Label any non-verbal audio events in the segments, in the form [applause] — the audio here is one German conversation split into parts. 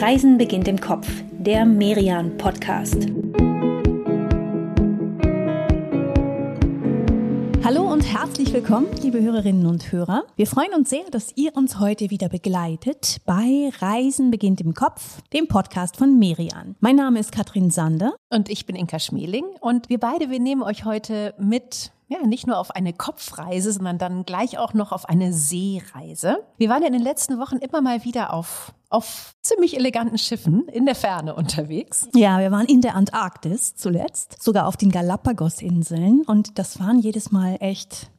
Reisen beginnt im Kopf, der Merian Podcast. Hallo und herzlich willkommen, liebe Hörerinnen und Hörer. Wir freuen uns sehr, dass ihr uns heute wieder begleitet bei Reisen beginnt im Kopf, dem Podcast von Merian. Mein Name ist Katrin Sander. Und ich bin Inka Schmeling. Und wir beide, wir nehmen euch heute mit ja, nicht nur auf eine Kopfreise, sondern dann gleich auch noch auf eine Seereise. Wir waren ja in den letzten Wochen immer mal wieder auf auf ziemlich eleganten Schiffen in der Ferne unterwegs. Ja, wir waren in der Antarktis zuletzt, sogar auf den Galapagos-Inseln und das waren jedes Mal echt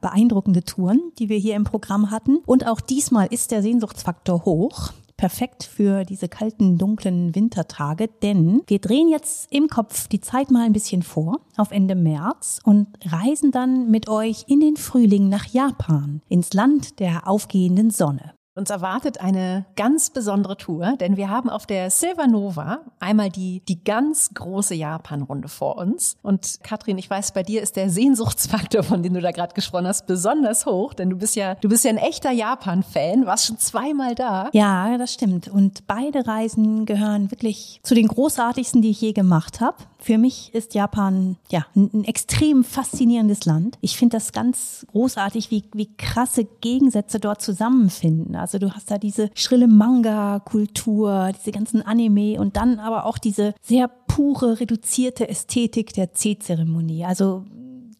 beeindruckende Touren, die wir hier im Programm hatten. Und auch diesmal ist der Sehnsuchtsfaktor hoch perfekt für diese kalten, dunklen Wintertage, denn wir drehen jetzt im Kopf die Zeit mal ein bisschen vor auf Ende März und reisen dann mit euch in den Frühling nach Japan, ins Land der aufgehenden Sonne. Uns erwartet eine ganz besondere Tour, denn wir haben auf der Silver Nova einmal die, die ganz große Japan-Runde vor uns. Und Katrin, ich weiß, bei dir ist der Sehnsuchtsfaktor, von dem du da gerade gesprochen hast, besonders hoch, denn du bist ja, du bist ja ein echter Japan-Fan, warst schon zweimal da. Ja, das stimmt. Und beide Reisen gehören wirklich zu den großartigsten, die ich je gemacht habe. Für mich ist Japan ja ein, extrem faszinierendes Land. Ich finde das ganz großartig, wie, wie krasse Gegensätze dort zusammenfinden. Also du hast da diese schrille Manga-Kultur, diese ganzen Anime und dann aber auch diese sehr pure, reduzierte Ästhetik der C-Zeremonie. Also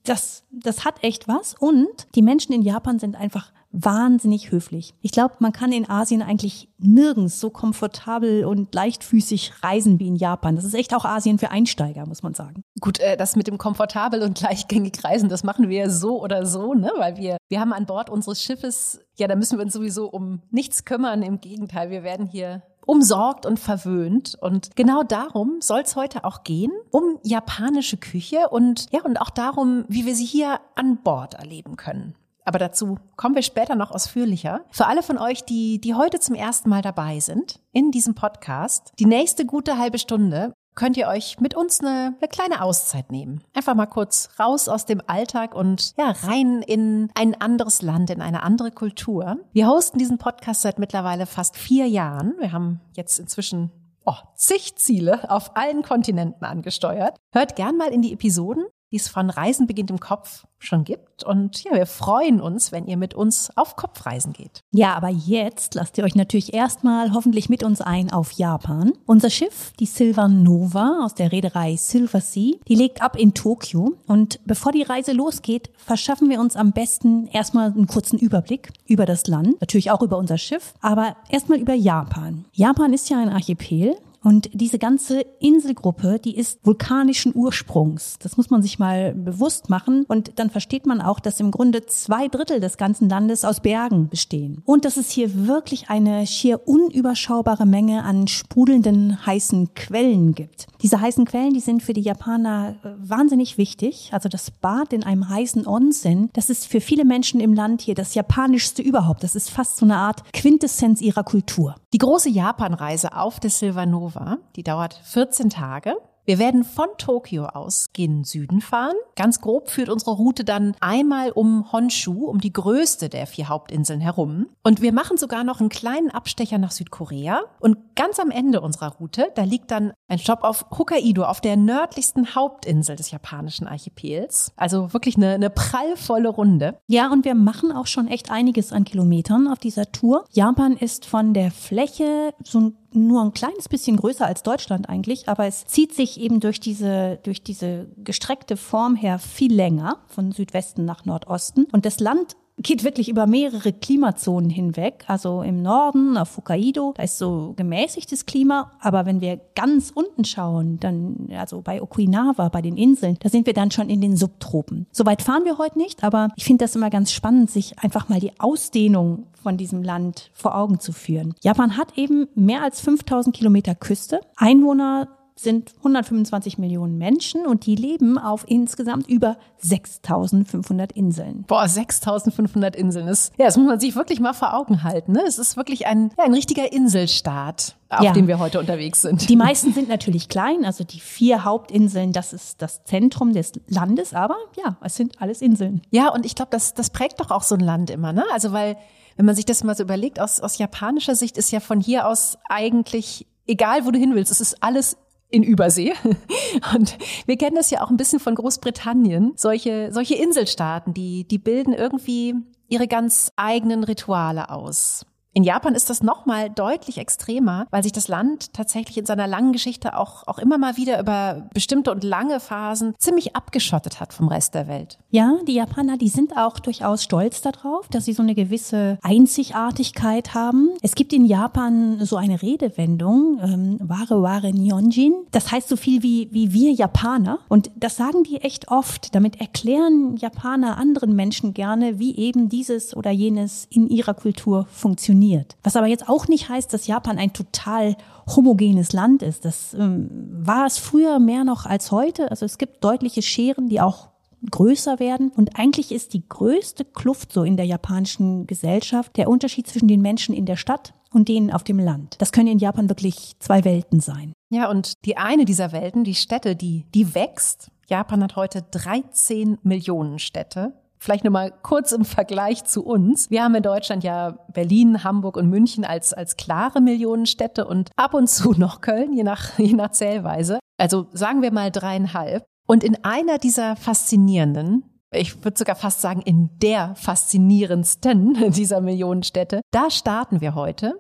das, das hat echt was. Und die Menschen in Japan sind einfach wahnsinnig höflich. Ich glaube, man kann in Asien eigentlich nirgends so komfortabel und leichtfüßig reisen wie in Japan. Das ist echt auch Asien für Einsteiger, muss man sagen. Gut, äh, das mit dem komfortabel und leichtgängig reisen, das machen wir so oder so, ne? Weil wir, wir haben an Bord unseres Schiffes, ja, da müssen wir uns sowieso um nichts kümmern. Im Gegenteil, wir werden hier umsorgt und verwöhnt. Und genau darum soll es heute auch gehen, um japanische Küche und ja, und auch darum, wie wir sie hier an Bord erleben können. Aber dazu kommen wir später noch ausführlicher. Für alle von euch, die, die heute zum ersten Mal dabei sind in diesem Podcast, die nächste gute halbe Stunde könnt ihr euch mit uns eine, eine kleine Auszeit nehmen. Einfach mal kurz raus aus dem Alltag und ja, rein in ein anderes Land, in eine andere Kultur. Wir hosten diesen Podcast seit mittlerweile fast vier Jahren. Wir haben jetzt inzwischen oh, zig Ziele auf allen Kontinenten angesteuert. Hört gern mal in die Episoden die es von Reisen beginnt im Kopf schon gibt. Und ja, wir freuen uns, wenn ihr mit uns auf Kopfreisen geht. Ja, aber jetzt lasst ihr euch natürlich erstmal hoffentlich mit uns ein auf Japan. Unser Schiff, die Silver Nova aus der Reederei Silver Sea, die legt ab in Tokio. Und bevor die Reise losgeht, verschaffen wir uns am besten erstmal einen kurzen Überblick über das Land, natürlich auch über unser Schiff, aber erstmal über Japan. Japan ist ja ein Archipel und diese ganze Inselgruppe, die ist vulkanischen Ursprungs. Das muss man sich mal bewusst machen. Und dann versteht man auch, dass im Grunde zwei Drittel des ganzen Landes aus Bergen bestehen. Und dass es hier wirklich eine schier unüberschaubare Menge an sprudelnden heißen Quellen gibt. Diese heißen Quellen, die sind für die Japaner äh, wahnsinnig wichtig. Also das Bad in einem heißen Onsen, das ist für viele Menschen im Land hier das japanischste überhaupt. Das ist fast so eine Art Quintessenz ihrer Kultur. Die große Japanreise auf der Silvanova Nova. Die dauert 14 Tage. Wir werden von Tokio aus gen Süden fahren. Ganz grob führt unsere Route dann einmal um Honshu, um die größte der vier Hauptinseln herum. Und wir machen sogar noch einen kleinen Abstecher nach Südkorea. Und ganz am Ende unserer Route, da liegt dann ein Stopp auf Hokkaido, auf der nördlichsten Hauptinsel des japanischen Archipels. Also wirklich eine, eine prallvolle Runde. Ja, und wir machen auch schon echt einiges an Kilometern auf dieser Tour. Japan ist von der Fläche so ein nur ein kleines bisschen größer als Deutschland eigentlich, aber es zieht sich eben durch diese, durch diese gestreckte Form her viel länger von Südwesten nach Nordosten. Und das Land geht wirklich über mehrere Klimazonen hinweg. Also im Norden auf Hokkaido, da ist so gemäßigtes Klima, aber wenn wir ganz unten schauen, dann also bei Okinawa, bei den Inseln, da sind wir dann schon in den Subtropen. Soweit fahren wir heute nicht, aber ich finde das immer ganz spannend, sich einfach mal die Ausdehnung von diesem Land vor Augen zu führen. Japan hat eben mehr als 5000 Kilometer Küste, Einwohner sind 125 Millionen Menschen und die leben auf insgesamt über 6500 Inseln. Boah, 6500 Inseln ist, ja, das muss man sich wirklich mal vor Augen halten. Ne? Es ist wirklich ein, ja, ein richtiger Inselstaat auf ja. dem wir heute unterwegs sind. Die meisten sind natürlich klein, also die vier Hauptinseln, das ist das Zentrum des Landes, aber ja, es sind alles Inseln. Ja, und ich glaube, das, das prägt doch auch so ein Land immer, ne? Also weil wenn man sich das mal so überlegt, aus, aus japanischer Sicht ist ja von hier aus eigentlich egal, wo du hin willst, es ist alles in Übersee. [laughs] Und wir kennen das ja auch ein bisschen von Großbritannien. Solche, solche Inselstaaten, die, die bilden irgendwie ihre ganz eigenen Rituale aus. In Japan ist das nochmal deutlich extremer, weil sich das Land tatsächlich in seiner langen Geschichte auch, auch immer mal wieder über bestimmte und lange Phasen ziemlich abgeschottet hat vom Rest der Welt. Ja, die Japaner, die sind auch durchaus stolz darauf, dass sie so eine gewisse Einzigartigkeit haben. Es gibt in Japan so eine Redewendung, ähm, ware ware Nihonjin. Das heißt so viel wie, wie wir Japaner. Und das sagen die echt oft. Damit erklären Japaner anderen Menschen gerne, wie eben dieses oder jenes in ihrer Kultur funktioniert funktioniert. Was aber jetzt auch nicht heißt, dass Japan ein total homogenes Land ist. Das ähm, war es früher mehr noch als heute. Also es gibt deutliche Scheren, die auch größer werden. Und eigentlich ist die größte Kluft so in der japanischen Gesellschaft der Unterschied zwischen den Menschen in der Stadt und denen auf dem Land. Das können in Japan wirklich zwei Welten sein. Ja, und die eine dieser Welten, die Städte, die, die wächst. Japan hat heute 13 Millionen Städte. Vielleicht nur mal kurz im Vergleich zu uns. Wir haben in Deutschland ja Berlin, Hamburg und München als, als klare Millionenstädte und ab und zu [laughs] noch Köln, je nach, je nach Zählweise. Also sagen wir mal dreieinhalb. Und in einer dieser faszinierenden, ich würde sogar fast sagen, in der faszinierendsten [laughs] dieser Millionenstädte, da starten wir heute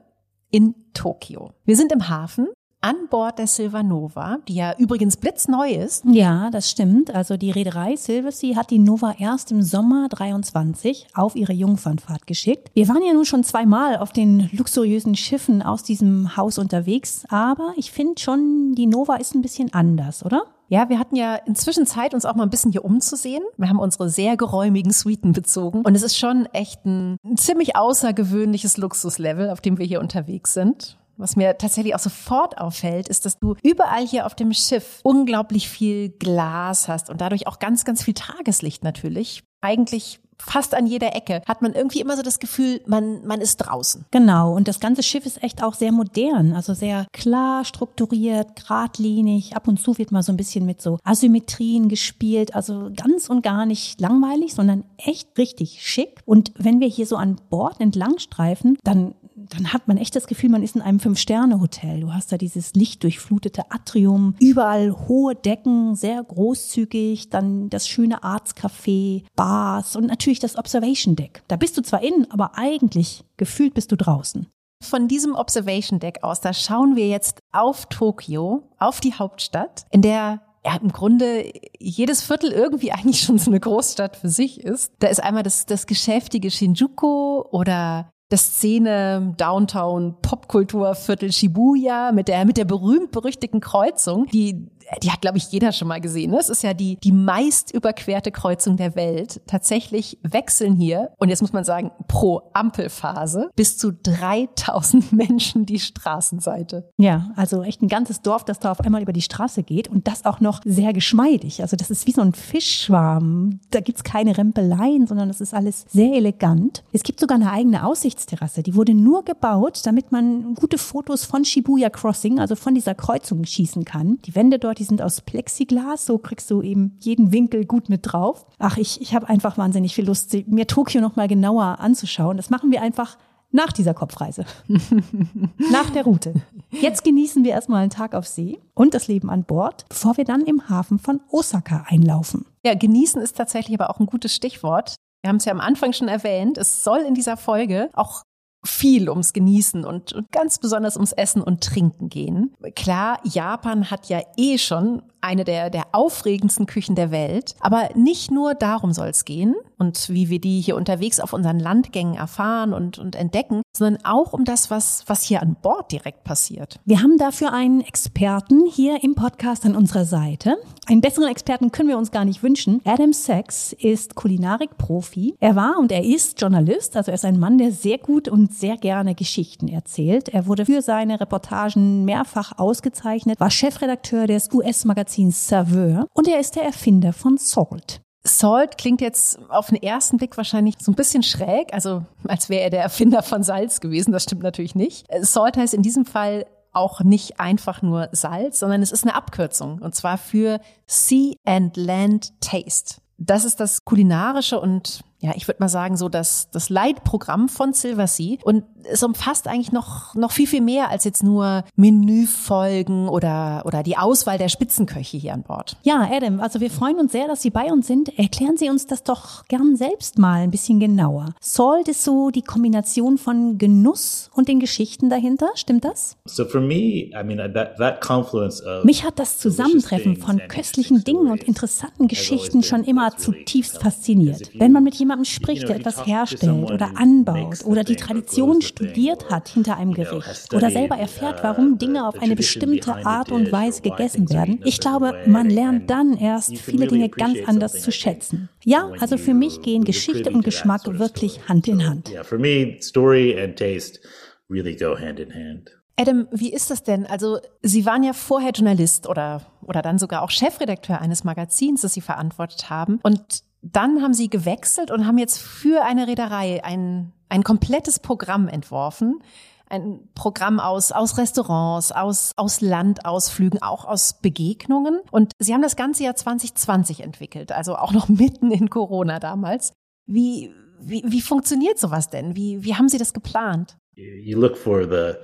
in Tokio. Wir sind im Hafen an Bord der Silvanova, die ja übrigens blitzneu ist. Ja, das stimmt. Also die Reederei Silversea hat die Nova erst im Sommer 23 auf ihre Jungfernfahrt geschickt. Wir waren ja nun schon zweimal auf den luxuriösen Schiffen aus diesem Haus unterwegs, aber ich finde schon, die Nova ist ein bisschen anders, oder? Ja, wir hatten ja inzwischen Zeit, uns auch mal ein bisschen hier umzusehen. Wir haben unsere sehr geräumigen Suiten bezogen und es ist schon echt ein, ein ziemlich außergewöhnliches Luxuslevel, auf dem wir hier unterwegs sind. Was mir tatsächlich auch sofort auffällt, ist, dass du überall hier auf dem Schiff unglaublich viel Glas hast und dadurch auch ganz, ganz viel Tageslicht natürlich. Eigentlich fast an jeder Ecke hat man irgendwie immer so das Gefühl, man, man ist draußen. Genau. Und das ganze Schiff ist echt auch sehr modern, also sehr klar strukturiert, geradlinig. Ab und zu wird mal so ein bisschen mit so Asymmetrien gespielt. Also ganz und gar nicht langweilig, sondern echt richtig schick. Und wenn wir hier so an Bord entlang streifen, dann dann hat man echt das Gefühl, man ist in einem Fünf-Sterne-Hotel. Du hast da dieses lichtdurchflutete Atrium, überall hohe Decken, sehr großzügig, dann das schöne Arztcafé, Bars und natürlich das Observation Deck. Da bist du zwar innen, aber eigentlich gefühlt bist du draußen. Von diesem Observation Deck aus, da schauen wir jetzt auf Tokio, auf die Hauptstadt, in der ja, im Grunde jedes Viertel irgendwie [laughs] eigentlich schon so eine Großstadt für sich ist. Da ist einmal das, das geschäftige Shinjuku oder der Szene Downtown Popkultur Viertel Shibuya mit der mit der berühmt berüchtigten Kreuzung, die die hat, glaube ich, jeder schon mal gesehen. Das ist ja die, die meist überquerte Kreuzung der Welt. Tatsächlich wechseln hier, und jetzt muss man sagen, pro Ampelphase bis zu 3000 [laughs] Menschen die Straßenseite. Ja, also echt ein ganzes Dorf, das da auf einmal über die Straße geht und das auch noch sehr geschmeidig. Also das ist wie so ein Fischschwarm. Da gibt's keine Rempeleien, sondern das ist alles sehr elegant. Es gibt sogar eine eigene Aussichtsterrasse. Die wurde nur gebaut, damit man gute Fotos von Shibuya Crossing, also von dieser Kreuzung schießen kann. Die Wände dort die sind aus Plexiglas, so kriegst du eben jeden Winkel gut mit drauf. Ach, ich, ich habe einfach wahnsinnig viel Lust, mir Tokio noch mal genauer anzuschauen. Das machen wir einfach nach dieser Kopfreise. [laughs] nach der Route. Jetzt genießen wir erstmal einen Tag auf See und das Leben an Bord, bevor wir dann im Hafen von Osaka einlaufen. Ja, genießen ist tatsächlich aber auch ein gutes Stichwort. Wir haben es ja am Anfang schon erwähnt. Es soll in dieser Folge auch viel ums Genießen und, und ganz besonders ums Essen und Trinken gehen. Klar, Japan hat ja eh schon eine der, der aufregendsten Küchen der Welt. Aber nicht nur darum soll es gehen und wie wir die hier unterwegs auf unseren Landgängen erfahren und, und entdecken, sondern auch um das, was, was hier an Bord direkt passiert. Wir haben dafür einen Experten hier im Podcast an unserer Seite. Einen besseren Experten können wir uns gar nicht wünschen. Adam Sachs ist Kulinarikprofi. Er war und er ist Journalist, also er ist ein Mann, der sehr gut und sehr gerne Geschichten erzählt. Er wurde für seine Reportagen mehrfach ausgezeichnet, war Chefredakteur des US-Magazins Magazins Saveur und er ist der Erfinder von Salt. Salt klingt jetzt auf den ersten Blick wahrscheinlich so ein bisschen schräg, also als wäre er der Erfinder von Salz gewesen. Das stimmt natürlich nicht. Salt heißt in diesem Fall auch nicht einfach nur Salz, sondern es ist eine Abkürzung und zwar für Sea and Land Taste. Das ist das kulinarische und ja, ich würde mal sagen, so das, das Leitprogramm von Silversea. Und es umfasst eigentlich noch, noch viel, viel mehr als jetzt nur Menüfolgen oder, oder die Auswahl der Spitzenköche hier an Bord. Ja, Adam, also wir freuen uns sehr, dass Sie bei uns sind. Erklären Sie uns das doch gern selbst mal ein bisschen genauer. Salt ist so die Kombination von Genuss und den Geschichten dahinter, stimmt das? So for me, I mean, that, that confluence of Mich hat das Zusammentreffen von köstlichen Dingen und interessanten Geschichten schon immer zutiefst fasziniert. Wenn man mit jemandem spricht, der etwas herstellt oder anbaut oder die Tradition studiert hat hinter einem Gericht oder selber erfährt, warum Dinge auf eine bestimmte Art und Weise gegessen werden, ich glaube, man lernt dann erst viele Dinge ganz anders zu schätzen. Ja, also für mich gehen Geschichte und Geschmack wirklich Hand in Hand. Yeah, for me, story and taste really go hand in hand. Adam, wie ist das denn? Also, Sie waren ja vorher Journalist oder, oder dann sogar auch Chefredakteur eines Magazins, das Sie verantwortet haben. Und dann haben Sie gewechselt und haben jetzt für eine Reederei ein, ein komplettes Programm entworfen. Ein Programm aus, aus Restaurants, aus, aus Landausflügen, auch aus Begegnungen. Und Sie haben das ganze Jahr 2020 entwickelt, also auch noch [laughs] mitten in Corona damals. Wie, wie, wie funktioniert sowas denn? Wie, wie haben Sie das geplant? You look for the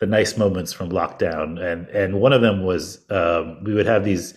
the nice moments from lockdown, and and one of them was um, we would have these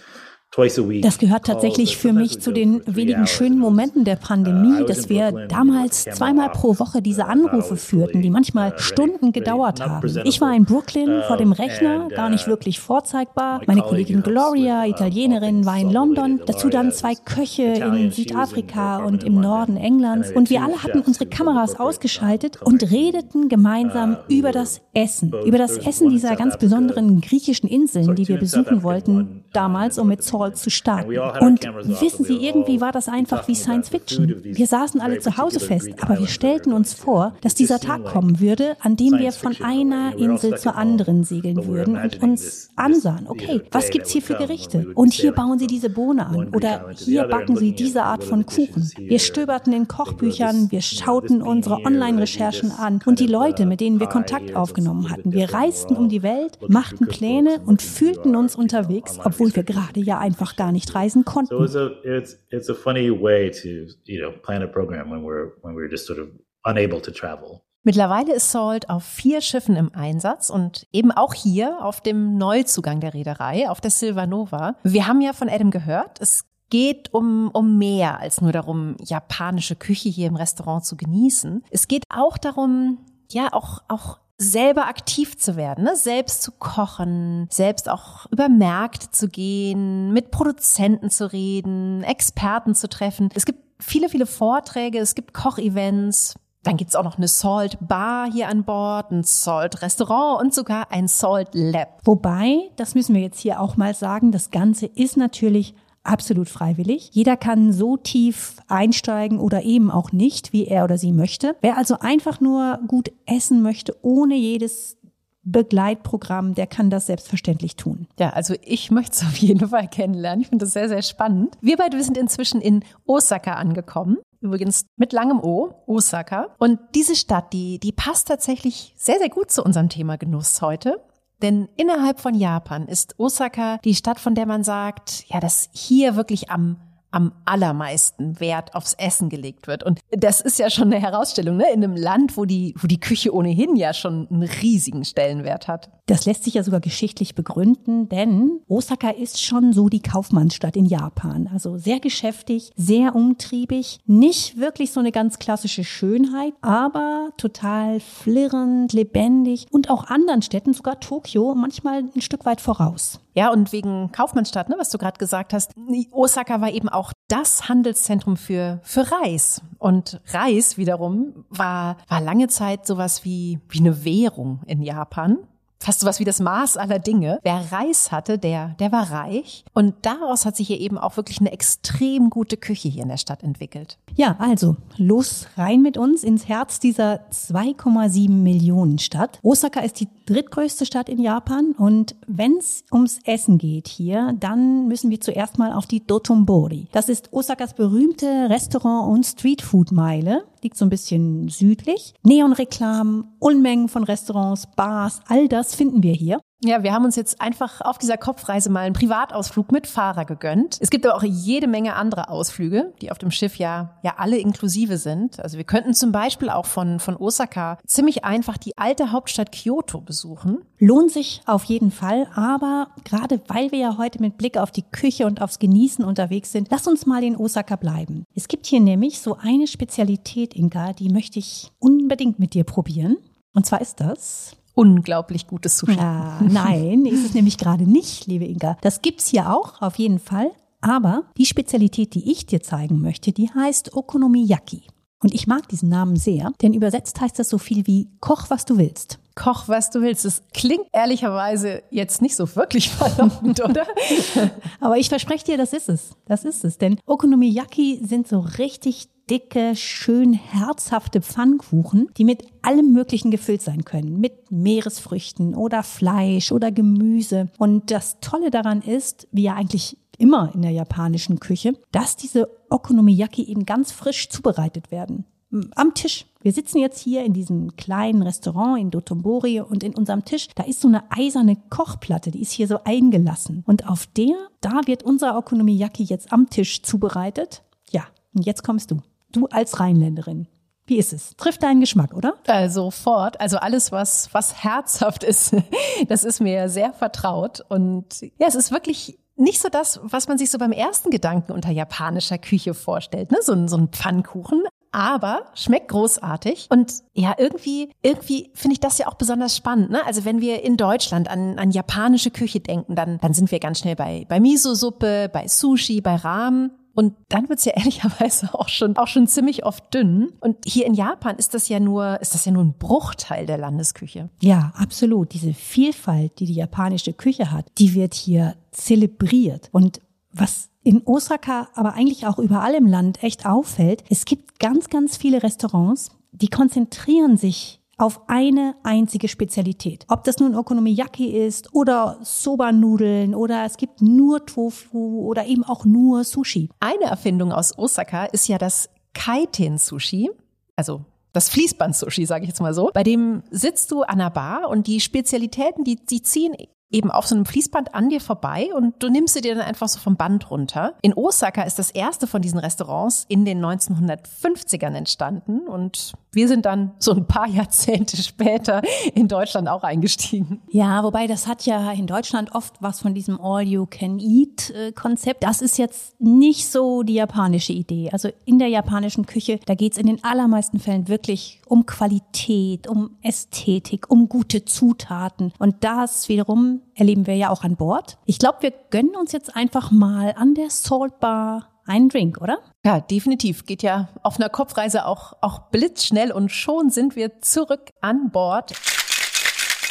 Das gehört tatsächlich für mich zu den wenigen schönen Momenten der Pandemie, dass wir damals zweimal pro Woche diese Anrufe führten, die manchmal Stunden gedauert haben. Ich war in Brooklyn vor dem Rechner, gar nicht wirklich vorzeigbar. Meine Kollegin Gloria, Italienerin, war in London. Dazu dann zwei Köche in Südafrika und im Norden Englands. Und wir alle hatten unsere Kameras ausgeschaltet und redeten gemeinsam über das Essen. Über das Essen dieser ganz besonderen griechischen Inseln, die wir besuchen wollten, damals, um mit Zoll Call zu starten. Und wissen Sie, irgendwie war das einfach wie Science Fiction. Wir saßen alle zu Hause fest, aber wir stellten uns vor, dass dieser Tag kommen würde, an dem wir von einer Insel zur anderen segeln würden und uns ansahen, okay, was gibt's hier für Gerichte? Und hier bauen Sie diese Bohne an oder hier backen Sie diese Art von Kuchen. Wir stöberten in Kochbüchern, wir schauten unsere Online-Recherchen an und die Leute, mit denen wir Kontakt aufgenommen hatten. Wir reisten um die Welt, machten Pläne und fühlten uns unterwegs, obwohl wir gerade ja ein einfach gar nicht reisen konnten. So it's a, it's, it's a funny way to, you know, plan a program when we're, when we're just sort of unable to travel. Mittlerweile ist Salt auf vier Schiffen im Einsatz und eben auch hier auf dem Neuzugang der Reederei, auf der Silvanova. Wir haben ja von Adam gehört, es geht um, um mehr als nur darum, japanische Küche hier im Restaurant zu genießen. Es geht auch darum, ja, auch, auch selber aktiv zu werden, ne? selbst zu kochen, selbst auch über Märkte zu gehen, mit Produzenten zu reden, Experten zu treffen. Es gibt viele, viele Vorträge, es gibt Kochevents. Dann gibt's auch noch eine Salt Bar hier an Bord, ein Salt Restaurant und sogar ein Salt Lab. Wobei, das müssen wir jetzt hier auch mal sagen, das Ganze ist natürlich absolut freiwillig. Jeder kann so tief einsteigen oder eben auch nicht, wie er oder sie möchte. Wer also einfach nur gut essen möchte, ohne jedes Begleitprogramm, der kann das selbstverständlich tun. Ja, also ich möchte es auf jeden Fall kennenlernen. Ich finde das sehr, sehr spannend. Wir beide wir sind inzwischen in Osaka angekommen. Übrigens mit langem O, Osaka. Und diese Stadt, die, die passt tatsächlich sehr, sehr gut zu unserem Thema Genuss heute. Denn innerhalb von Japan ist Osaka die Stadt, von der man sagt, ja, dass hier wirklich am am allermeisten Wert aufs Essen gelegt wird. Und das ist ja schon eine Herausstellung, ne? In einem Land, wo die, wo die Küche ohnehin ja schon einen riesigen Stellenwert hat. Das lässt sich ja sogar geschichtlich begründen, denn Osaka ist schon so die Kaufmannsstadt in Japan. Also sehr geschäftig, sehr umtriebig, nicht wirklich so eine ganz klassische Schönheit, aber total flirrend, lebendig und auch anderen Städten, sogar Tokio, manchmal ein Stück weit voraus. Ja, und wegen Kaufmannsstadt, ne, was du gerade gesagt hast, Osaka war eben auch das Handelszentrum für, für Reis. Und Reis wiederum war, war lange Zeit sowas wie, wie eine Währung in Japan fast so wie das Maß aller Dinge. Wer Reis hatte, der, der war reich. Und daraus hat sich hier eben auch wirklich eine extrem gute Küche hier in der Stadt entwickelt. Ja, also los rein mit uns ins Herz dieser 2,7 Millionen Stadt. Osaka ist die drittgrößte Stadt in Japan und wenn es ums Essen geht hier, dann müssen wir zuerst mal auf die Dotonbori. Das ist Osakas berühmte Restaurant- und Streetfood-Meile liegt so ein bisschen südlich. Neonreklamen, Unmengen von Restaurants, Bars, all das finden wir hier? Ja, wir haben uns jetzt einfach auf dieser Kopfreise mal einen Privatausflug mit Fahrer gegönnt. Es gibt aber auch jede Menge andere Ausflüge, die auf dem Schiff ja, ja alle inklusive sind. Also wir könnten zum Beispiel auch von, von Osaka ziemlich einfach die alte Hauptstadt Kyoto besuchen. Lohnt sich auf jeden Fall, aber gerade weil wir ja heute mit Blick auf die Küche und aufs Genießen unterwegs sind, lass uns mal in Osaka bleiben. Es gibt hier nämlich so eine Spezialität, Inka, die möchte ich unbedingt mit dir probieren. Und zwar ist das unglaublich gutes Sushi. Ja, nein, ist es nämlich gerade nicht, liebe Inga. Das gibt's hier auch, auf jeden Fall. Aber die Spezialität, die ich dir zeigen möchte, die heißt Okonomiyaki. Und ich mag diesen Namen sehr, denn übersetzt heißt das so viel wie Koch, was du willst. Koch, was du willst. Das klingt ehrlicherweise jetzt nicht so wirklich [laughs] verlockend, oder? [laughs] Aber ich verspreche dir, das ist es. Das ist es. Denn Okonomiyaki sind so richtig dicke, schön herzhafte Pfannkuchen, die mit allem Möglichen gefüllt sein können. Mit Meeresfrüchten oder Fleisch oder Gemüse. Und das Tolle daran ist, wie ja eigentlich immer in der japanischen Küche, dass diese Okonomiyaki eben ganz frisch zubereitet werden. Am Tisch. Wir sitzen jetzt hier in diesem kleinen Restaurant in Dotonbori und in unserem Tisch, da ist so eine eiserne Kochplatte, die ist hier so eingelassen. Und auf der, da wird unser Okonomiyaki jetzt am Tisch zubereitet. Ja, und jetzt kommst du. Du als Rheinländerin. Wie ist es? Trifft deinen Geschmack, oder? Äh, sofort. Also alles, was, was herzhaft ist, [laughs] das ist mir sehr vertraut. Und ja, es ist wirklich nicht so das, was man sich so beim ersten Gedanken unter japanischer Küche vorstellt, ne? So, ein so ein Pfannkuchen. Aber schmeckt großartig. Und ja, irgendwie, irgendwie finde ich das ja auch besonders spannend. Ne? Also wenn wir in Deutschland an, an japanische Küche denken, dann, dann sind wir ganz schnell bei, bei Miso-Suppe, bei Sushi, bei Ramen. Und dann wird's ja [laughs] ehrlicherweise auch schon, auch schon ziemlich oft dünn. Und hier in Japan ist das ja nur, ist das ja nur ein Bruchteil der Landesküche. Ja, absolut. Diese Vielfalt, die die japanische Küche hat, die wird hier zelebriert. Und was in Osaka, aber eigentlich auch überall im Land echt auffällt, es gibt ganz, ganz viele Restaurants, die konzentrieren sich auf eine einzige Spezialität. Ob das nun Okonomiyaki ist oder Soba-Nudeln oder es gibt nur Tofu oder eben auch nur Sushi. Eine Erfindung aus Osaka ist ja das Kaiten-Sushi, also das Fließband-Sushi, sage ich jetzt mal so. Bei dem sitzt du an der Bar und die Spezialitäten, die, die ziehen eben auf so einem Fließband an dir vorbei und du nimmst sie dir dann einfach so vom Band runter. In Osaka ist das erste von diesen Restaurants in den 1950ern entstanden und wir sind dann so ein paar [laughs] Jahrzehnte später in Deutschland auch eingestiegen. Ja, wobei das hat ja in Deutschland oft was von diesem All-You-Can-Eat-Konzept. Das ist jetzt nicht so die japanische Idee. Also in der japanischen Küche, da geht's in den allermeisten Fällen wirklich um Qualität, um Ästhetik, um gute Zutaten. Und das wiederum erleben wir ja auch an Bord. Ich glaube, wir gönnen uns jetzt einfach mal an der Salt Bar einen Drink, oder? Ja, definitiv. Geht ja auf einer Kopfreise auch, auch blitzschnell und schon sind wir zurück an Bord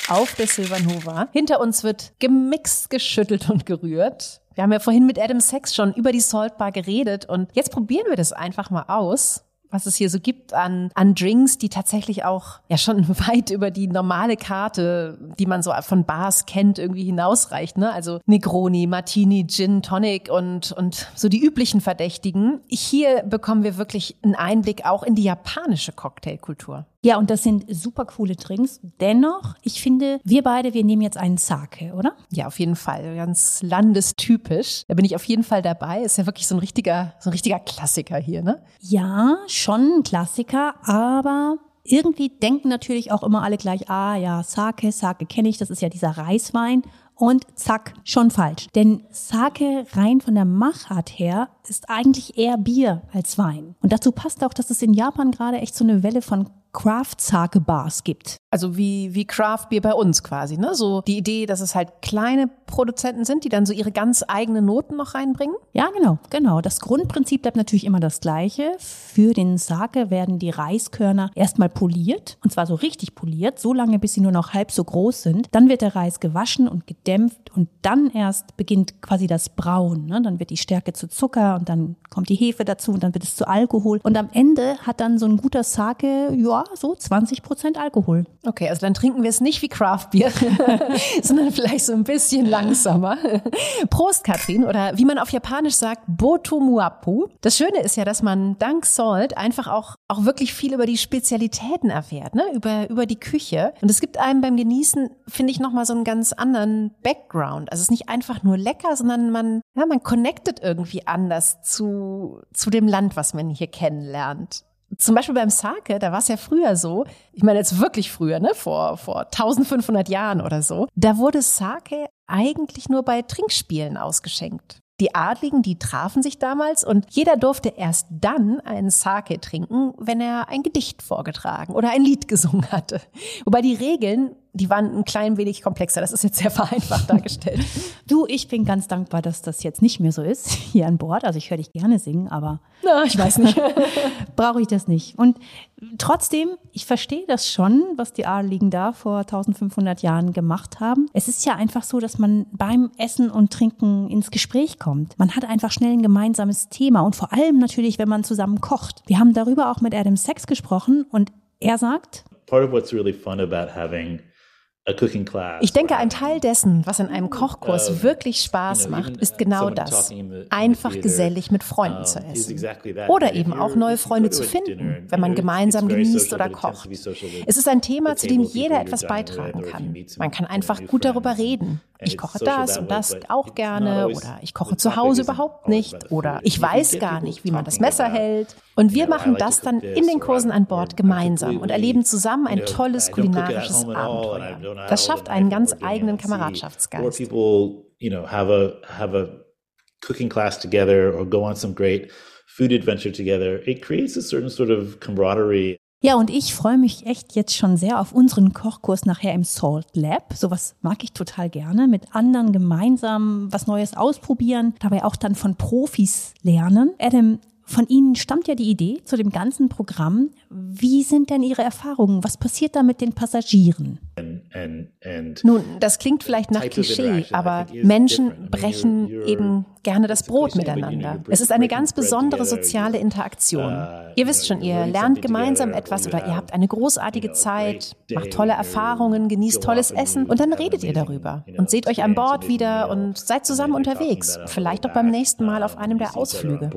auf der Silvanova. Hinter uns wird gemixt, geschüttelt und gerührt. Wir haben ja vorhin mit Adam Sachs schon über die Salt Bar geredet und jetzt probieren wir das einfach mal aus was es hier so gibt an, an Drinks, die tatsächlich auch ja schon [laughs] weit über die normale Karte, die man so von Bars kennt, irgendwie hinausreicht. Ne? Also Negroni, Martini, Gin, Tonic und, und so die üblichen Verdächtigen. Hier bekommen wir wirklich einen Einblick auch in die japanische Cocktailkultur. Ja, und das sind super coole Drinks. Dennoch, ich finde, wir beide, wir nehmen jetzt einen Sake, oder? Ja, auf jeden Fall. Ganz landestypisch. Da bin ich auf jeden Fall dabei. Ist ja wirklich so ein richtiger, so ein richtiger Klassiker hier, ne? Ja, schon ein Klassiker, aber irgendwie denken natürlich auch immer alle gleich, ah ja, Sake, Sake kenne ich, das ist ja dieser Reiswein. Und zack, schon falsch. Denn Sake rein von der Machart her ist eigentlich eher Bier als Wein. Und dazu passt auch, dass es in Japan gerade echt so eine Welle von Craft-Sake-Bars gibt. Also wie, wie Craft-Bier bei uns quasi, ne? So die Idee, dass es halt kleine Produzenten sind, die dann so ihre ganz eigenen Noten noch reinbringen? Ja, genau, genau. Das Grundprinzip bleibt natürlich immer das gleiche. Für den Sake werden die Reiskörner erstmal poliert, und zwar so richtig poliert, so lange, bis sie nur noch halb so groß sind. Dann wird der Reis gewaschen und gedämpft und dann erst beginnt quasi das Brauen. Ne? Dann wird die Stärke zu Zucker und dann kommt die Hefe dazu und dann wird es zu Alkohol. Und am Ende hat dann so ein guter Sake, ja, ja, so 20 Prozent Alkohol. Okay, also dann trinken wir es nicht wie Craftbier, [laughs] sondern vielleicht so ein bisschen langsamer. Prost, Katrin, oder wie man auf Japanisch sagt, Botomuapu. Das Schöne ist ja, dass man dank Salt einfach auch, auch wirklich viel über die Spezialitäten erfährt, ne? über, über die Küche. Und es gibt einem beim Genießen, finde ich, nochmal so einen ganz anderen Background. Also es ist nicht einfach nur lecker, sondern man, ja, man connectet irgendwie anders zu, zu dem Land, was man hier kennenlernt zum Beispiel beim Sake, da war es ja früher so, ich meine jetzt wirklich früher, ne, vor, vor 1500 Jahren oder so, da wurde Sake eigentlich nur bei Trinkspielen ausgeschenkt. Die Adligen, die trafen sich damals und jeder durfte erst dann einen Sake trinken, wenn er ein Gedicht vorgetragen oder ein Lied gesungen hatte. Wobei die Regeln die waren ein klein wenig komplexer. Das ist jetzt sehr [laughs] vereinfacht dargestellt. du, ich bin ganz dankbar, dass das jetzt nicht mehr so ist [laughs] hier an Bord. Also ich höre dich gerne singen, aber Na, ich weiß nicht. [laughs] brauche ich das nicht. Und trotzdem, ich verstehe das schon, was die Adeligen da vor 1500 Jahren gemacht haben. Es ist ja einfach so, dass man beim Essen und Trinken ins Gespräch kommt. Man hat einfach schnell ein gemeinsames Thema und vor allem natürlich, wenn man zusammen kocht. Wir haben darüber auch mit Adam Sachs gesprochen und er sagt, Part of what's really fun about having ich denke, ein Teil dessen, was in einem Kochkurs wirklich Spaß macht, ist genau das. Einfach gesellig mit Freunden zu essen. Oder eben auch neue Freunde zu finden, wenn man gemeinsam genießt oder kocht. Es ist ein Thema, zu dem jeder etwas beitragen kann. Man kann einfach gut darüber reden. Ich koche das und das auch gerne oder ich koche zu Hause überhaupt nicht oder ich weiß gar nicht, wie man das Messer hält. Und wir machen das dann in den Kursen an Bord gemeinsam und erleben zusammen ein tolles kulinarisches Abenteuer. Das schafft einen ganz eigenen Kameradschaftsgeist. cooking class together or go on some great food adventure together. It creates a certain sort of camaraderie. Ja, und ich freue mich echt jetzt schon sehr auf unseren Kochkurs nachher im Salt Lab. Sowas mag ich total gerne. Mit anderen gemeinsam was Neues ausprobieren, dabei auch dann von Profis lernen. Adam, von Ihnen stammt ja die Idee zu dem ganzen Programm. Wie sind denn Ihre Erfahrungen? Was passiert da mit den Passagieren? Nun, das klingt vielleicht nach Klischee, aber Menschen brechen eben gerne das Brot miteinander. Es ist eine ganz besondere soziale Interaktion. Uh, ihr wisst schon, ihr lernt gemeinsam etwas oder ihr habt eine großartige Zeit, macht tolle Erfahrungen, genießt tolles Essen und dann redet ihr darüber und seht euch an Bord wieder und seid zusammen unterwegs. Vielleicht auch beim nächsten Mal auf einem der Ausflüge.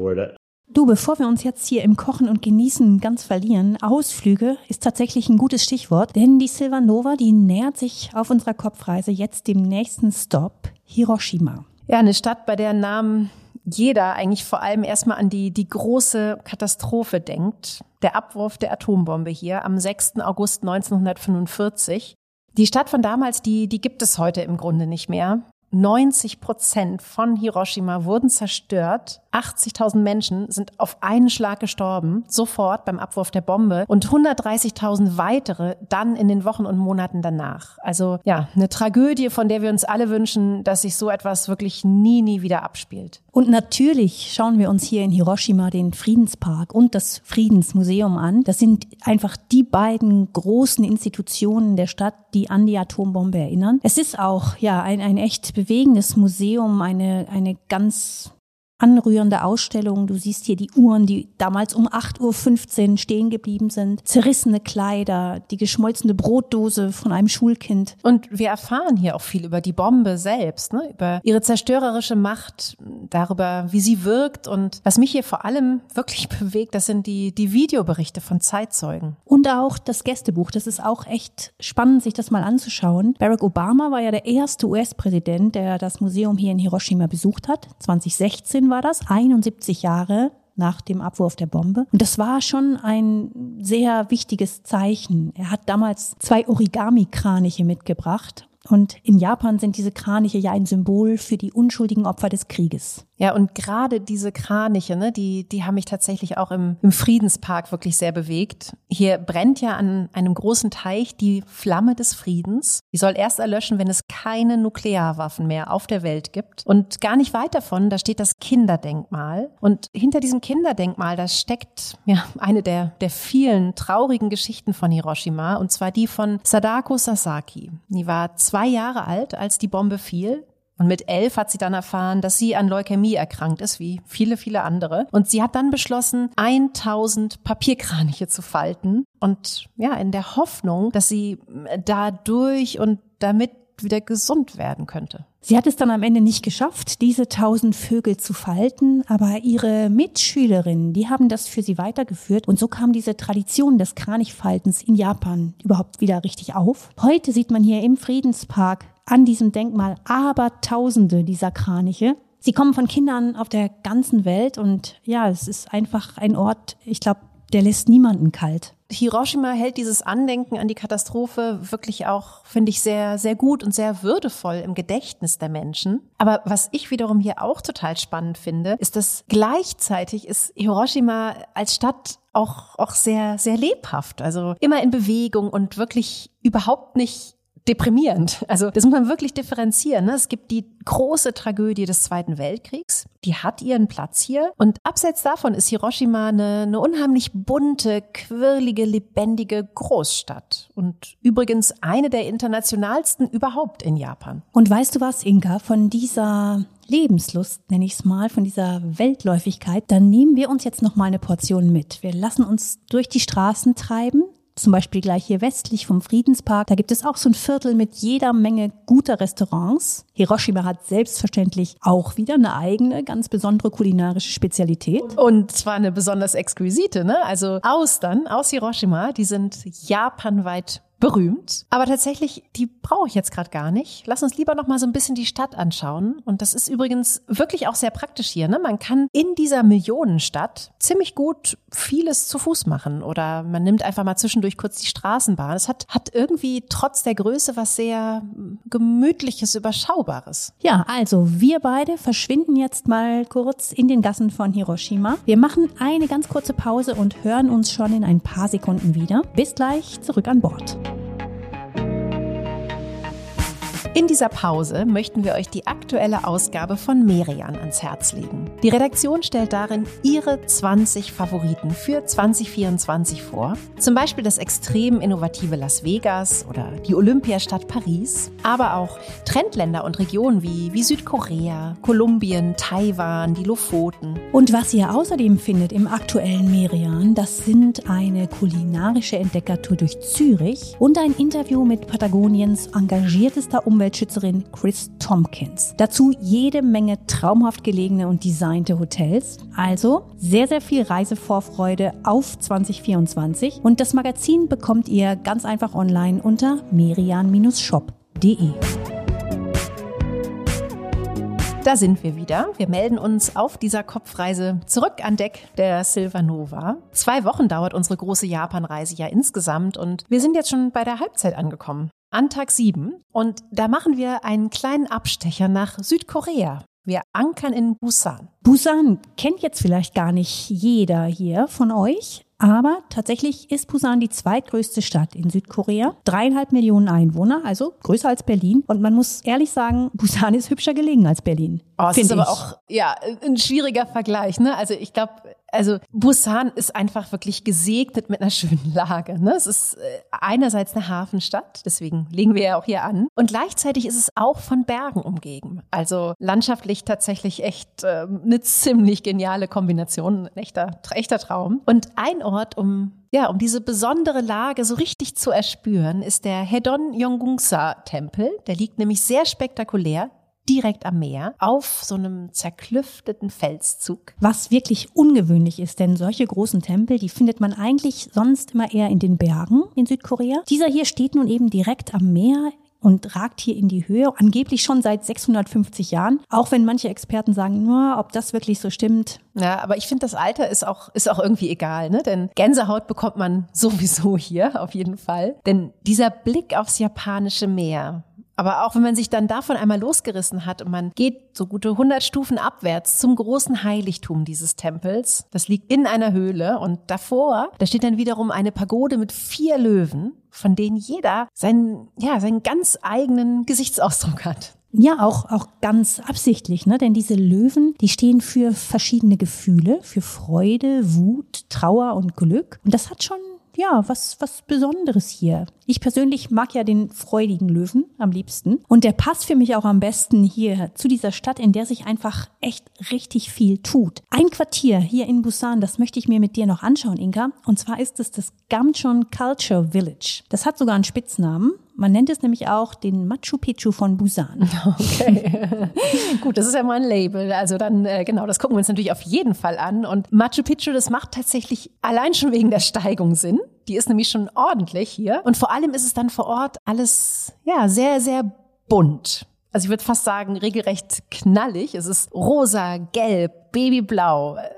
Du, bevor wir uns jetzt hier im Kochen und Genießen ganz verlieren, Ausflüge ist tatsächlich ein gutes Stichwort, denn die Silvanova, die nähert sich auf unserer Kopfreise jetzt dem nächsten Stop, Hiroshima. Ja, eine Stadt, bei der Namen jeder eigentlich vor allem erstmal an die, die große Katastrophe denkt. Der Abwurf der Atombombe hier am 6. August 1945. Die Stadt von damals, die, die gibt es heute im Grunde nicht mehr. 90 Prozent von Hiroshima wurden zerstört. 80.000 Menschen sind auf einen Schlag gestorben, sofort beim Abwurf der Bombe und 130.000 weitere dann in den Wochen und Monaten danach. Also ja, eine Tragödie, von der wir uns alle wünschen, dass sich so etwas wirklich nie, nie wieder abspielt. Und natürlich schauen wir uns hier in Hiroshima den Friedenspark und das Friedensmuseum an. Das sind einfach die beiden großen Institutionen der Stadt, die an die Atombombe erinnern. Es ist auch ja ein, ein echt bewegendes Museum, eine, eine ganz anrührende Ausstellung. Du siehst hier die Uhren, die damals um 8.15 Uhr stehen geblieben sind, zerrissene Kleider, die geschmolzene Brotdose von einem Schulkind. Und wir erfahren hier auch viel über die Bombe selbst, ne? über ihre zerstörerische Macht, darüber, wie sie wirkt. Und was mich hier vor allem wirklich bewegt, das sind die, die Videoberichte von Zeitzeugen. Und auch das Gästebuch. Das ist auch echt spannend, sich das mal anzuschauen. Barack Obama war ja der erste US-Präsident, der das Museum hier in Hiroshima besucht hat, 2016 war das, 71 Jahre nach dem Abwurf der Bombe. Und das war schon ein sehr wichtiges Zeichen. Er hat damals zwei Origami-Kraniche mitgebracht. Und in Japan sind diese Kraniche ja ein Symbol für die unschuldigen Opfer des Krieges. Ja, und gerade diese Kraniche, ne, die, die haben mich tatsächlich auch im, im Friedenspark wirklich sehr bewegt. Hier brennt ja an einem großen Teich die Flamme des Friedens. Die soll erst erlöschen, wenn es keine Nuklearwaffen mehr auf der Welt gibt. Und gar nicht weit davon, da steht das Kinderdenkmal. Und hinter diesem Kinderdenkmal, da steckt ja eine der, der vielen traurigen Geschichten von Hiroshima, und zwar die von Sadako Sasaki. Die war zwei Jahre alt, als die Bombe fiel Und mit elf hat sie dann erfahren, dass sie an Leukämie erkrankt ist, wie viele, viele andere. Und sie hat dann beschlossen, 1000 Papierkraniche zu falten. Und ja, in der Hoffnung, dass sie dadurch und damit wieder gesund werden könnte. Sie hat es dann am Ende nicht geschafft, diese tausend Vögel zu falten, aber ihre Mitschülerinnen, die haben das für sie weitergeführt und so kam diese Tradition des Kranichfaltens in Japan überhaupt wieder richtig auf. Heute sieht man hier im Friedenspark an diesem Denkmal aber Tausende dieser Kraniche. Sie kommen von Kindern auf der ganzen Welt und ja, es ist einfach ein Ort, ich glaube, der lässt niemanden kalt. Hiroshima hält dieses Andenken an die Katastrophe wirklich auch, finde ich, sehr, sehr gut und sehr würdevoll im Gedächtnis der Menschen. Aber was ich wiederum hier auch total spannend finde, ist, dass gleichzeitig ist Hiroshima als Stadt auch, auch sehr, sehr lebhaft. Also immer in Bewegung und wirklich überhaupt nicht deprimierend. Also das muss man wirklich differenzieren. Ne? Es gibt die große Tragödie des Zweiten Weltkriegs, die hat ihren Platz hier. Und abseits davon ist Hiroshima eine, eine unheimlich bunte, quirlige, lebendige Großstadt. Und übrigens eine der internationalsten überhaupt in Japan. Und weißt du was, Inka, von dieser Lebenslust, nenne ich es mal, von dieser Weltläufigkeit, dann nehmen wir uns jetzt noch mal eine Portion mit. Wir lassen uns durch die Straßen treiben, zum Beispiel gleich hier westlich vom Friedenspark, da gibt es auch so ein Viertel mit jeder Menge guter Restaurants. Hiroshima hat selbstverständlich auch wieder eine eigene, ganz besondere kulinarische Spezialität. Und zwar eine besonders exquisite, ne? Also Austern aus Hiroshima, die sind japanweit berühmt. Aber tatsächlich, die brauche ich jetzt gerade gar nicht. Lass uns lieber noch mal so ein bisschen die Stadt anschauen. Und das ist übrigens wirklich auch sehr praktisch hier. Ne? Man kann in dieser Millionenstadt ziemlich gut vieles zu Fuß machen. Oder man nimmt einfach mal zwischendurch kurz die Straßenbahn. Es hat, hat irgendwie trotz der Größe was sehr gemütliches, überschaubares. Ja, also wir beide verschwinden jetzt mal kurz in den Gassen von Hiroshima. Wir machen eine ganz kurze Pause und hören uns schon in ein paar Sekunden wieder. Bis gleich zurück an Bord. In dieser Pause möchten wir euch die aktuelle Ausgabe von Merian ans Herz legen. Die Redaktion stellt darin ihre 20 Favoriten für 2024 vor. Zum Beispiel das extrem innovative Las Vegas oder die Olympiastadt Paris, aber auch Trendländer und Regionen wie, wie Südkorea, Kolumbien, Taiwan, die Lofoten. Und was ihr außerdem findet im aktuellen Merian, das sind eine kulinarische Entdeckertour durch Zürich und ein Interview mit Patagoniens engagiertester Umwelt Umweltschützerin Chris Tompkins. Dazu jede Menge traumhaft gelegene und designte Hotels. Also sehr, sehr viel Reisevorfreude auf 2024. Und das Magazin bekommt ihr ganz einfach online unter merian-shop.de. Da sind wir wieder. Wir melden uns auf dieser Kopfreise zurück an Deck der Silvanova. Zwei Wochen dauert unsere große Japanreise ja insgesamt und wir sind jetzt schon bei der Halbzeit angekommen an Tag 7 und da machen wir einen kleinen Abstecher nach Südkorea. Wir ankern in Busan. Busan kennt jetzt vielleicht gar nicht jeder hier von euch, aber tatsächlich ist Busan die zweitgrößte Stadt in Südkorea. Dreieinhalb Millionen Einwohner, also größer als Berlin. Und man muss ehrlich sagen, [laughs] Busan ist hübscher gelegen als Berlin. Oh, das ist aber ich. auch ja ein schwieriger Vergleich. Ne? Also ich glaube, also Busan ist einfach wirklich gesegnet mit einer schönen Lage. Ne? Es ist äh, einerseits eine Hafenstadt, deswegen legen wir ja auch hier an. Und gleichzeitig ist es auch von Bergen umgeben. Also landschaftlich tatsächlich echt äh, eine ziemlich geniale Kombination, ein echter, echter Traum. Und ein Ort, um ja, um diese besondere Lage so richtig zu erspüren, ist der Hedon Yonggungsa Tempel. Der liegt nämlich sehr spektakulär direkt am Meer auf so einem zerklüfteten Felszug. Was wirklich ungewöhnlich ist, denn solche großen Tempel, die findet man eigentlich sonst immer eher in den Bergen in Südkorea. Dieser hier steht nun eben direkt am Meer und ragt hier in die Höhe, angeblich schon seit 650 Jahren. Auch wenn manche Experten sagen, nur, ob das wirklich so stimmt. Ja, aber ich finde, das Alter ist auch, ist auch irgendwie egal, ne? Denn Gänsehaut bekommt man [laughs] sowieso hier, auf jeden Fall. Denn dieser Blick aufs japanische Meer, aber auch wenn man sich dann davon einmal losgerissen hat und man geht so gute 100 Stufen abwärts zum großen Heiligtum dieses Tempels, das liegt in einer Höhle und davor, da steht dann wiederum eine Pagode mit vier Löwen, von denen jeder seinen, ja, seinen ganz eigenen Gesichtsausdruck hat. Ja, auch, auch ganz absichtlich, ne? Denn diese Löwen, die stehen für verschiedene Gefühle, für Freude, Wut, Trauer und Glück. Und das hat schon ja, was, was Besonderes hier. Ich persönlich mag ja den freudigen Löwen am liebsten. Und der passt für mich auch am besten hier zu dieser Stadt, in der sich einfach echt richtig viel tut. Ein Quartier hier in Busan, das möchte ich mir mit dir noch anschauen, Inka. Und zwar ist es das Gamchon Culture Village. Das hat sogar einen Spitznamen. Man nennt es nämlich auch den Machu Picchu von Busan. [laughs] Okay. [laughs] Gut, das ist ja mal ein Label. Also dann, äh, genau, das gucken wir uns natürlich auf jeden Fall an. Und Machu Picchu, das macht tatsächlich allein schon wegen der Steigung Sinn. Die ist nämlich schon ordentlich hier. Und vor allem ist es dann vor Ort alles, ja, sehr, sehr bunt. Also ich würde fast sagen, regelrecht knallig. Es ist rosa, gelb, babyblau. Äh,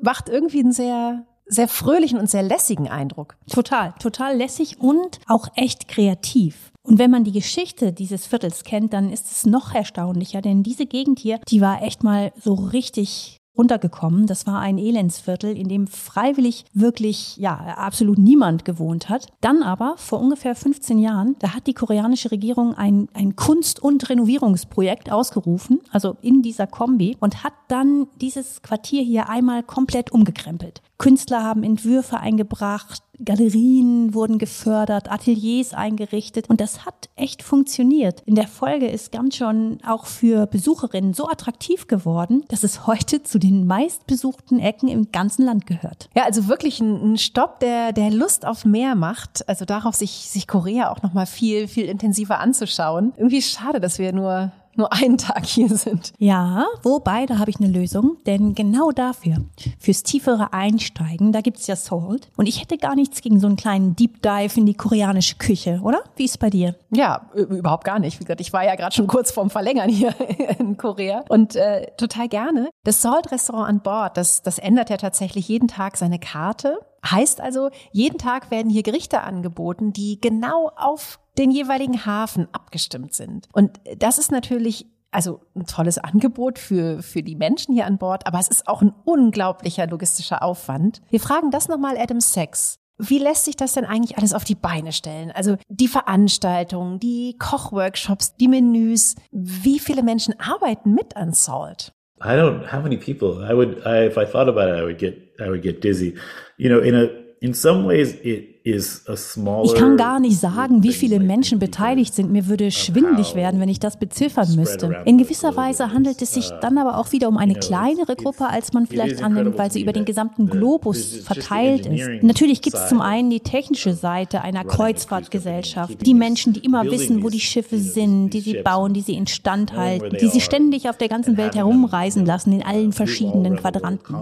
macht irgendwie einen sehr sehr fröhlichen und sehr lässigen Eindruck. Total, total lässig und auch echt kreativ. Und wenn man die Geschichte dieses Viertels kennt, dann ist es noch erstaunlicher, denn diese Gegend hier, die war echt mal so richtig runtergekommen. Das war ein Elendsviertel, in dem freiwillig wirklich, ja, absolut niemand gewohnt hat. Dann aber, vor ungefähr 15 Jahren, da hat die koreanische Regierung ein, ein Kunst- und Renovierungsprojekt ausgerufen, also in dieser Kombi, und hat dann dieses Quartier hier einmal komplett umgekrempelt. Künstler haben Entwürfe eingebracht, Galerien wurden gefördert, Ateliers eingerichtet und das hat echt funktioniert. In der Folge ist Gamchon auch für Besucherinnen so attraktiv geworden, dass es heute zu den meistbesuchten Ecken im ganzen Land gehört. Ja, also wirklich ein, Stopp, der, der Lust auf mehr macht. Also darauf sich, sich Korea auch nochmal viel, viel intensiver anzuschauen. Irgendwie schade, dass wir nur nur einen Tag hier sind. Ja, wobei, da habe ich eine Lösung, denn genau dafür, fürs tiefere Einsteigen, da gibt's ja Salt. Und ich hätte gar nichts gegen so einen kleinen Deep Dive in die koreanische Küche, oder? Wie ist bei dir? Ja, überhaupt gar nicht. Wie gesagt, ich war ja gerade schon kurz vorm Verlängern hier [laughs] in Korea und äh, total gerne. Das Salt-Restaurant an Bord, das, das ändert ja tatsächlich jeden Tag seine Karte. Heißt also, jeden Tag werden hier Gerichte angeboten, die genau auf den jeweiligen Hafen abgestimmt sind. Und das ist natürlich also ein tolles Angebot für, für die Menschen hier an Bord, aber es ist auch ein unglaublicher logistischer Aufwand. Wir fragen das nochmal Adam Sachs. Wie lässt sich das denn eigentlich alles auf die Beine stellen? Also die Veranstaltungen, die Kochworkshops, die Menüs. Wie viele Menschen arbeiten mit an Salt? I don't. How many people? I would. I, if I thought about it, I would get. I would get dizzy. You know, in a in some ways, it ich kann gar nicht sagen, wie viele Menschen beteiligt sind. Mir würde schwindlig werden, wenn ich das beziffern müsste. In gewisser Weise handelt es sich uh, dann aber auch wieder um eine kleinere Gruppe, als man vielleicht annimmt, weil sie über den gesamten Globus verteilt ist. Natürlich gibt es zum einen die technische Seite einer Kreuzfahrtgesellschaft, die Menschen, die immer wissen, wo die Schiffe sind, die sie bauen, die sie instand halten, die sie ständig auf der ganzen Welt herumreisen lassen in allen verschiedenen Quadranten.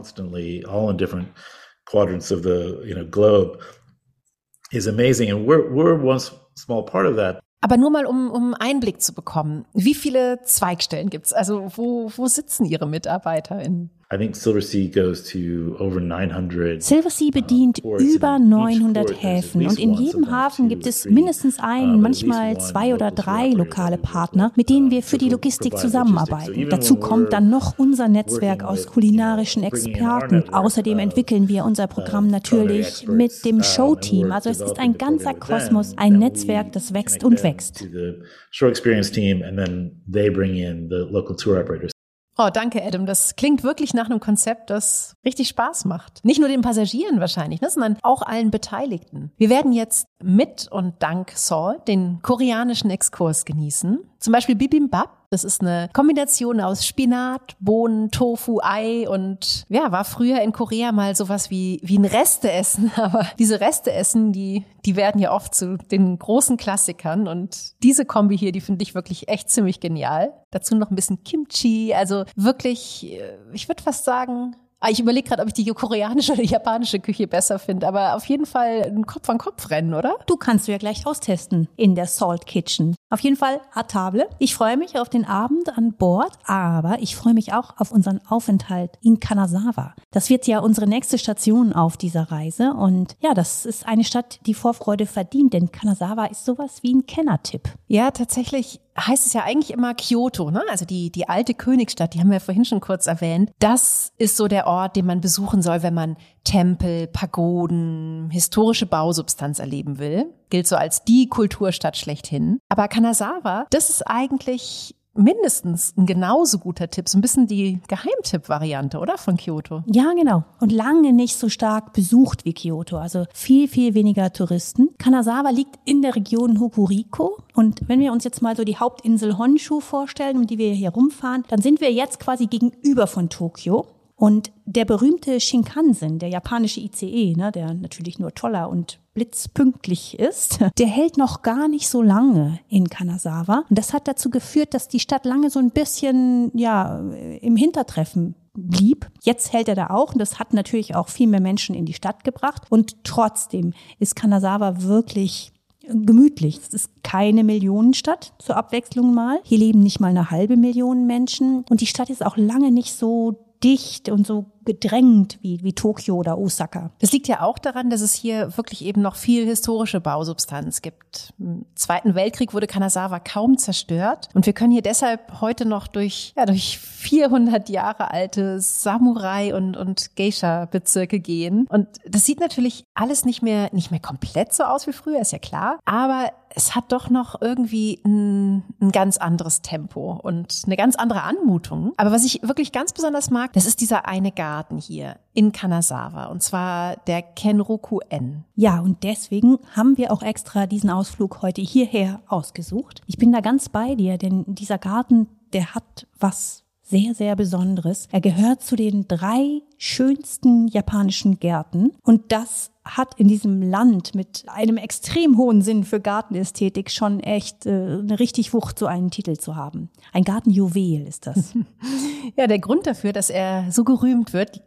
Quadrants of the you know globe is amazing. And we're, we're one small part of that. Aber nur mal, um, um Einblick zu bekommen. Wie viele Zweigstellen gibt's? Also wo, wo sitzen Ihre MitarbeiterInnen? I think Silversea goes to over 900. Silversea bedient über 900 Häfen und in jedem Hafen gibt es mindestens einen, uh, manchmal zwei oder drei lokale Partner, mit denen wir für die Logistik zusammenarbeiten. Dazu kommt dann noch unser Netzwerk aus kulinarischen Experten. Außerdem entwickeln wir unser Programm natürlich mit dem Showteam. Also es ist ein ganzer Kosmos, ein Netzwerk, das wächst und wächst. Oh, danke, Adam. Das klingt wirklich nach einem Konzept, das richtig Spaß macht. Nicht nur den Passagieren wahrscheinlich, ne, sondern auch allen Beteiligten. Wir werden jetzt mit und dank Saul den koreanischen Exkurs genießen. Zum Beispiel Bibimbap das ist eine Kombination aus Spinat, Bohnen, Tofu, Ei und ja, war früher in Korea mal sowas wie, wie ein Resteessen. [laughs] Aber diese Resteessen, die, die werden ja oft zu den großen Klassikern und diese Kombi hier, die finde ich wirklich echt ziemlich genial. Dazu noch ein bisschen Kimchi, also wirklich, äh, ich würde fast sagen, Ah, ich überlege gerade, ob ich die koreanische oder japanische Küche besser finde, aber auf jeden Fall ein Kopf an Kopf rennen, oder? Du kannst du ja gleich austesten in der Salt Kitchen. Auf jeden Fall à table. Ich freue mich auf den Abend an Bord, aber ich freue mich auch auf unseren Aufenthalt in Kanazawa. Das wird ja unsere nächste Station auf dieser Reise und ja, das ist eine Stadt, die Vorfreude verdient, denn Kanazawa ist sowas wie ein Kennertipp. Ja, tatsächlich heißt es ja eigentlich immer Kyoto, ne? Also die, die alte Königsstadt, die haben wir vorhin schon kurz erwähnt. Das ist so der Ort, den man besuchen soll, wenn man Tempel, Pagoden, historische Bausubstanz erleben will. Gilt so als die Kulturstadt schlechthin. Aber Kanazawa, das ist eigentlich mindestens ein genauso guter Tipp, so ein bisschen die Geheimtipp-Variante, oder von Kyoto? Ja, genau. Und lange nicht so stark besucht wie Kyoto, also viel, viel weniger Touristen. Kanazawa liegt in der Region Hokuriko. Und wenn wir uns jetzt mal so die Hauptinsel Honshu vorstellen, um die wir hier rumfahren, dann sind wir jetzt quasi gegenüber von Tokio. Und der berühmte Shinkansen, der japanische ICE, ne, der natürlich nur toller und blitzpünktlich ist, [laughs] der hält noch gar nicht so lange in Kanazawa. Und das hat dazu geführt, dass die Stadt lange so ein bisschen, ja, im Hintertreffen blieb. Jetzt hält er da auch und das hat natürlich auch viel mehr Menschen in die Stadt gebracht. Und trotzdem ist Kanazawa wirklich gemütlich. Es ist keine Millionenstadt zur Abwechslung mal. Hier leben nicht mal eine halbe Million Menschen und die Stadt ist auch lange nicht so dicht und so gedrängt wie, wie Tokio oder Osaka. Das liegt ja auch daran, dass es hier wirklich eben noch viel historische Bausubstanz gibt. Im Zweiten Weltkrieg wurde Kanazawa kaum zerstört und wir können hier deshalb heute noch durch, ja, durch 400 Jahre alte Samurai und, und Geisha-Bezirke gehen. Und das sieht natürlich alles nicht mehr, nicht mehr komplett so aus wie früher, ist ja klar. Aber es hat doch noch irgendwie ein, ein ganz anderes Tempo und eine ganz andere Anmutung. Aber was ich wirklich ganz besonders mag, das ist dieser eine Garten hier in Kanazawa und zwar der Kenroku-en. Ja, und deswegen haben wir auch extra diesen Ausflug heute hierher ausgesucht. Ich bin da ganz bei dir, denn dieser Garten, der hat was sehr, sehr Besonderes. Er gehört zu den drei schönsten japanischen Gärten und das hat in diesem Land mit einem extrem hohen Sinn für Gartenästhetik schon echt äh, eine richtig Wucht, so einen Titel zu haben. Ein Gartenjuwel ist das. [laughs] Ja, der Grund dafür, dass er so gerühmt wird,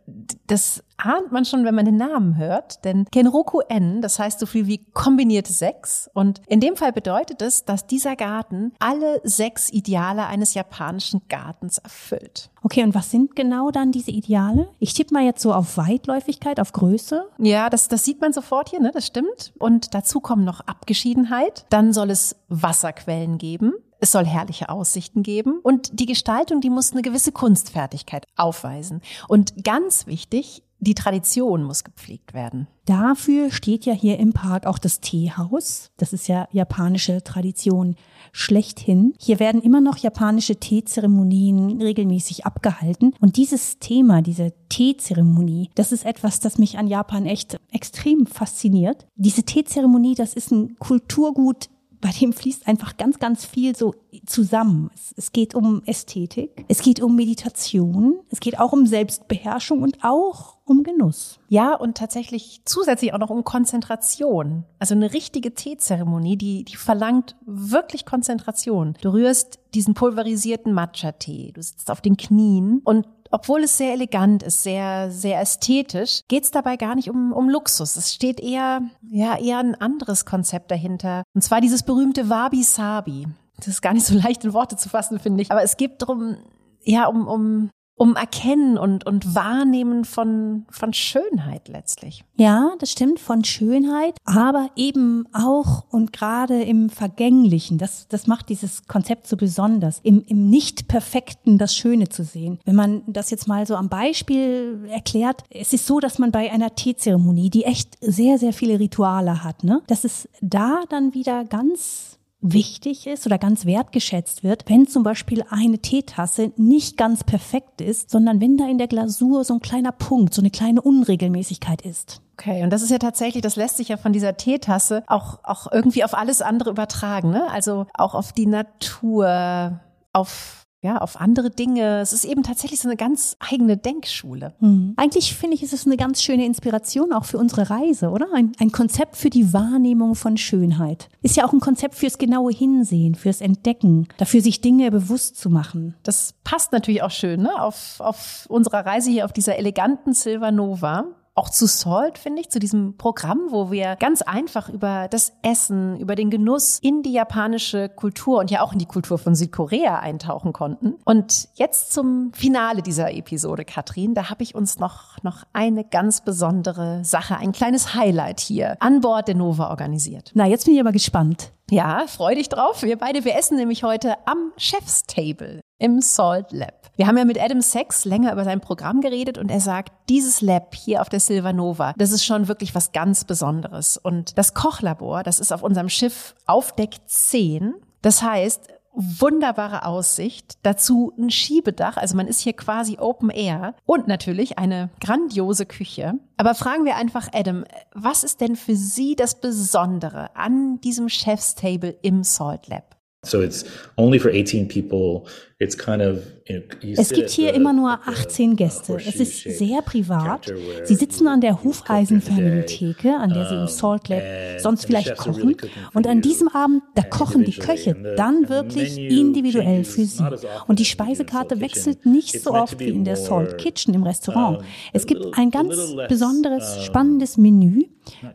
das ahnt man schon, wenn man den Namen hört. Denn Kenroku N, das heißt so viel wie kombinierte sechs. Und in dem Fall bedeutet es, dass dieser Garten alle sechs Ideale eines japanischen Gartens erfüllt. Okay, und was sind genau dann diese Ideale? Ich tippe mal jetzt so auf Weitläufigkeit, auf Größe. Ja, das, das sieht man sofort hier, ne? das stimmt. Und dazu kommen noch Abgeschiedenheit. Dann soll es Wasserquellen geben. Es soll herrliche Aussichten geben und die Gestaltung, die muss eine gewisse Kunstfertigkeit aufweisen. Und ganz wichtig, die Tradition muss gepflegt werden. Dafür steht ja hier im Park auch das Teehaus. Das ist ja japanische Tradition schlechthin. Hier werden immer noch japanische Teezeremonien regelmäßig abgehalten. Und dieses Thema, diese Teezeremonie, das ist etwas, das mich an Japan echt extrem fasziniert. Diese Teezeremonie, das ist ein Kulturgut bei dem fließt einfach ganz, ganz viel so zusammen. Es, geht um Ästhetik, es geht um Meditation, es geht auch um Selbstbeherrschung und auch um Genuss. Ja, und tatsächlich zusätzlich auch noch um Konzentration. Also eine richtige Teezeremonie, die, die verlangt wirklich Konzentration. Du rührst diesen pulverisierten Matcha-Tee, du sitzt auf den Knien und obwohl es sehr elegant ist, sehr, sehr ästhetisch, geht es dabei gar nicht um, um Luxus. Es steht eher, ja, eher ein anderes Konzept dahinter. Und zwar dieses berühmte Wabi-Sabi. Das ist gar nicht so [laughs] leicht in Worte zu fassen, finde ich. Aber es geht darum, ja, um, um um Erkennen und, und Wahrnehmen von, von Schönheit letztlich. Ja, das stimmt, von Schönheit, aber eben auch und gerade im Vergänglichen. Das, das macht dieses Konzept so besonders. Im, im Nicht-Perfekten das Schöne zu sehen. Wenn man das jetzt mal so am Beispiel erklärt, es ist so, dass man bei einer Teezeremonie, die echt sehr, sehr viele Rituale hat, ne, dass es da dann wieder ganz wichtig ist oder ganz wertgeschätzt wird, wenn zum Beispiel eine Teetasse nicht ganz perfekt ist, sondern wenn da in der Glasur so ein kleiner Punkt, so eine kleine Unregelmäßigkeit ist. Okay, und das ist ja tatsächlich, das lässt sich ja von dieser Teetasse auch, auch irgendwie auf alles andere übertragen, ne? Also auch auf die Natur, auf ja, auf andere Dinge. Es ist eben tatsächlich so eine ganz eigene Denkschule. Mhm. Eigentlich finde ich, ist es eine ganz schöne Inspiration auch für unsere Reise, oder? Ein, ein Konzept für die Wahrnehmung von Schönheit. Ist ja auch ein Konzept fürs genaue Hinsehen, fürs Entdecken, dafür sich Dinge bewusst zu machen. Das passt natürlich auch schön, ne? Auf, auf unserer Reise hier auf dieser eleganten Silver Nova auch zu Salt, finde ich, zu diesem Programm, wo wir ganz einfach über das Essen, über den Genuss in die japanische Kultur und ja auch in die Kultur von Südkorea eintauchen konnten. Und jetzt zum Finale dieser Episode, Katrin, da habe ich uns noch, noch eine ganz besondere Sache, ein kleines Highlight hier an Bord der Nova organisiert. Na, jetzt bin ich aber gespannt. Ja, freu dich drauf. Wir beide, wir essen nämlich heute am Chef's Table im Salt Lab. Wir haben ja mit Adam Sachs länger über sein Programm geredet und er sagt, dieses Lab hier auf der Silvanova, das ist schon wirklich was ganz Besonderes. Und das Kochlabor, das ist auf unserem Schiff auf Deck 10. Das heißt, wunderbare Aussicht, dazu ein Schiebedach, also man ist hier quasi Open Air und natürlich eine grandiose Küche. Aber fragen wir einfach Adam, was ist denn für Sie das Besondere an diesem Chef's Table im Salt Lab? So it's only for 18 people. It's kind of, es gibt hier immer nur 18 Gäste. Es ist sehr privat. Sie sitzen an der hufeisenförmigen Theke, an der sie im Salt Lab sonst vielleicht kochen. Und an diesem Abend, da kochen die Köche dann wirklich individuell für sie. Und die Speisekarte wechselt nicht so oft wie in der Salt Kitchen im Restaurant. Es gibt ein ganz besonderes, spannendes Menü,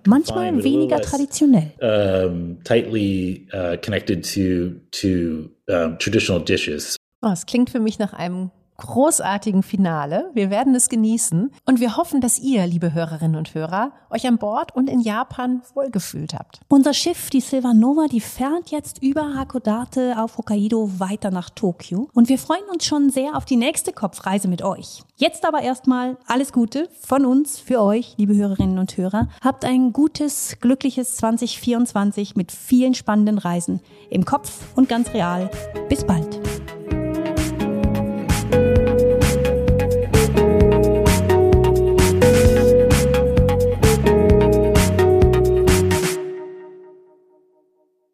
manchmal weniger traditionell. tightly uh, connected to, to traditional dishes. Oh, es klingt für mich nach einem großartigen Finale. Wir werden es genießen und wir hoffen, dass ihr, liebe Hörerinnen und Hörer, euch an Bord und in Japan wohlgefühlt habt. Unser Schiff, die Silvanova, die fährt jetzt über Hakodate auf Hokkaido weiter nach Tokio und wir freuen uns schon sehr auf die nächste Kopfreise mit euch. Jetzt aber erstmal alles Gute von uns für euch, liebe Hörerinnen und Hörer. Habt ein gutes, glückliches 2024 mit vielen spannenden Reisen im Kopf und ganz real. Bis bald.